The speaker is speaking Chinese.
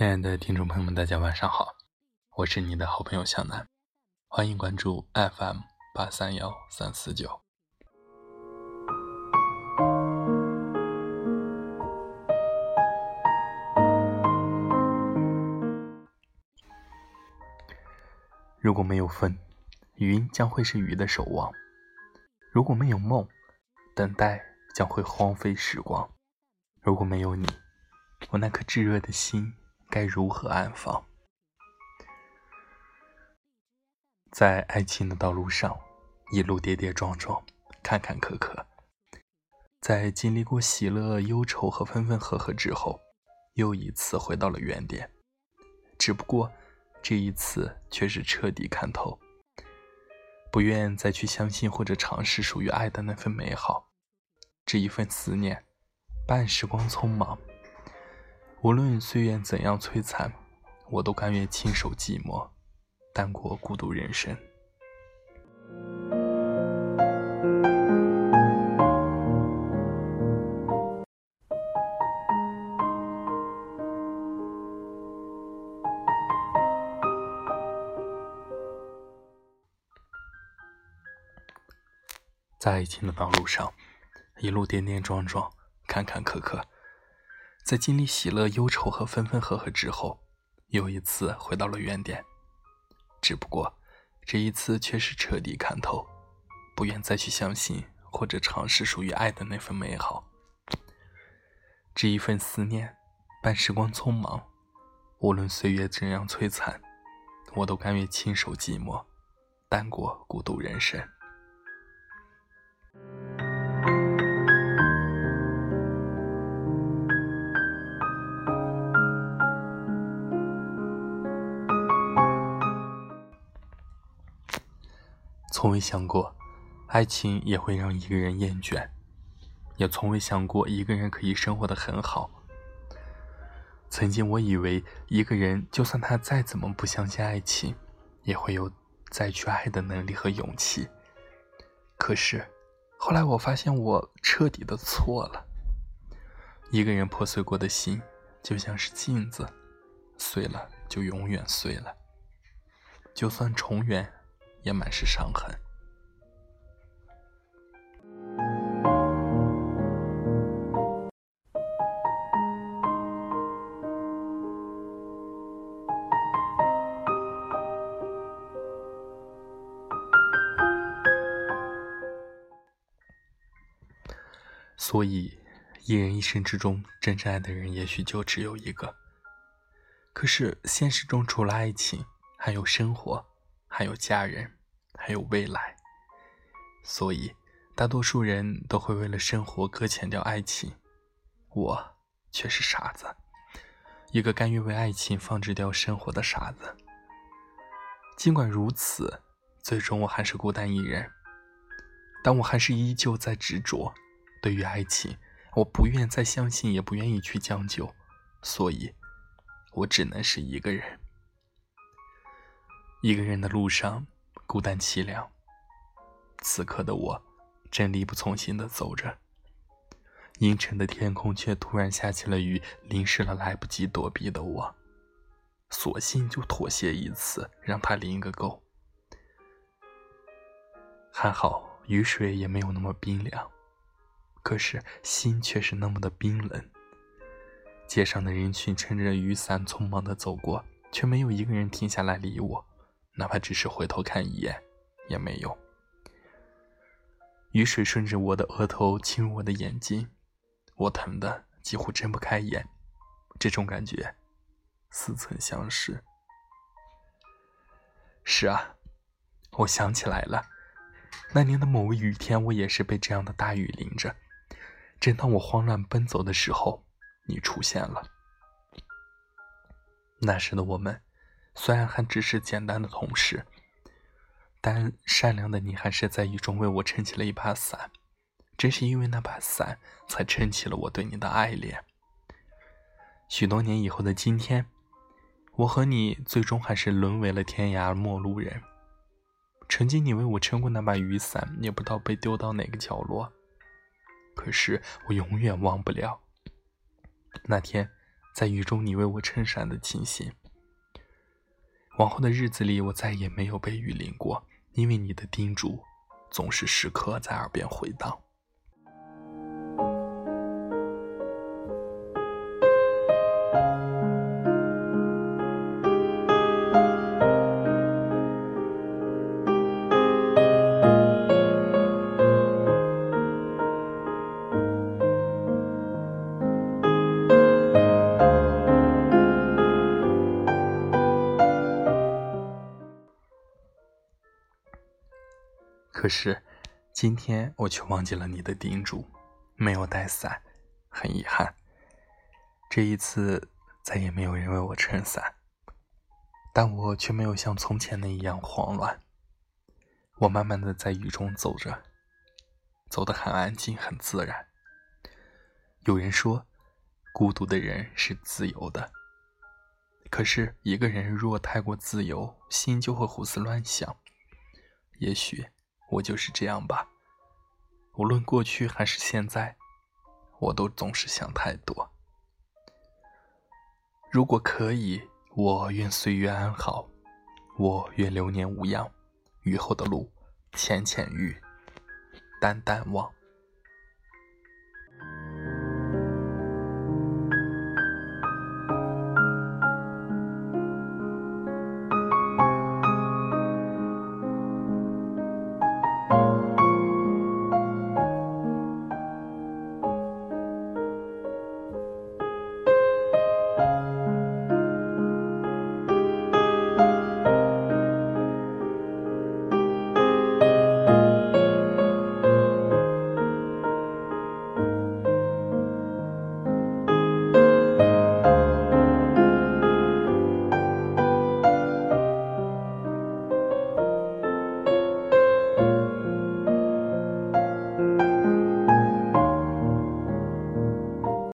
亲爱的听众朋友们，大家晚上好，我是你的好朋友向南，欢迎关注 FM 八三幺三四九。如果没有风，云将会是雨的守望；如果没有梦，等待将会荒废时光；如果没有你，我那颗炙热的心。该如何安放？在爱情的道路上，一路跌跌撞撞，坎坎坷坷。在经历过喜乐、忧愁和分分合合之后，又一次回到了原点。只不过这一次却是彻底看透，不愿再去相信或者尝试属于爱的那份美好。这一份思念，伴时光匆忙。无论岁月怎样摧残，我都甘愿亲手寂寞，淡过孤独人生。在爱情的道路上，一路跌跌撞撞，坎坎坷坷。在经历喜乐、忧愁和分分合合之后，又一次回到了原点。只不过，这一次却是彻底看透，不愿再去相信或者尝试属于爱的那份美好。这一份思念，伴时光匆忙，无论岁月怎样摧残，我都甘愿亲手寂寞，淡过孤独人生。从未想过，爱情也会让一个人厌倦，也从未想过一个人可以生活的很好。曾经我以为一个人就算他再怎么不相信爱情，也会有再去爱的能力和勇气。可是，后来我发现我彻底的错了。一个人破碎过的心，就像是镜子，碎了就永远碎了，就算重圆。也满是伤痕。所以，一人一生之中，真正爱的人也许就只有一个。可是，现实中除了爱情，还有生活。还有家人，还有未来，所以大多数人都会为了生活搁浅掉爱情。我却是傻子，一个甘愿为爱情放置掉生活的傻子。尽管如此，最终我还是孤单一人，但我还是依旧在执着。对于爱情，我不愿再相信，也不愿意去将就，所以，我只能是一个人。一个人的路上，孤单凄凉。此刻的我，正力不从心的走着。阴沉的天空却突然下起了雨，淋湿了来不及躲避的我。索性就妥协一次，让它淋个够。还好雨水也没有那么冰凉，可是心却是那么的冰冷。街上的人群撑着雨伞匆忙的走过，却没有一个人停下来理我。哪怕只是回头看一眼，也没用。雨水顺着我的额头侵入我的眼睛，我疼的几乎睁不开眼。这种感觉，似曾相识。是啊，我想起来了，那年的某个雨天，我也是被这样的大雨淋着。正当我慌乱奔走的时候，你出现了。那时的我们。虽然还只是简单的同事，但善良的你还是在雨中为我撑起了一把伞。正是因为那把伞，才撑起了我对你的爱恋。许多年以后的今天，我和你最终还是沦为了天涯陌路人。曾经你为我撑过那把雨伞，也不知道被丢到哪个角落。可是我永远忘不了那天在雨中你为我撑伞的情形。往后的日子里，我再也没有被雨淋过，因为你的叮嘱总是时刻在耳边回荡。可是，今天我却忘记了你的叮嘱，没有带伞，很遗憾。这一次再也没有人为我撑伞，但我却没有像从前那样慌乱。我慢慢的在雨中走着，走得很安静，很自然。有人说，孤独的人是自由的。可是，一个人若太过自由，心就会胡思乱想。也许。我就是这样吧，无论过去还是现在，我都总是想太多。如果可以，我愿岁月安好，我愿流年无恙，雨后的路浅浅遇，淡淡忘。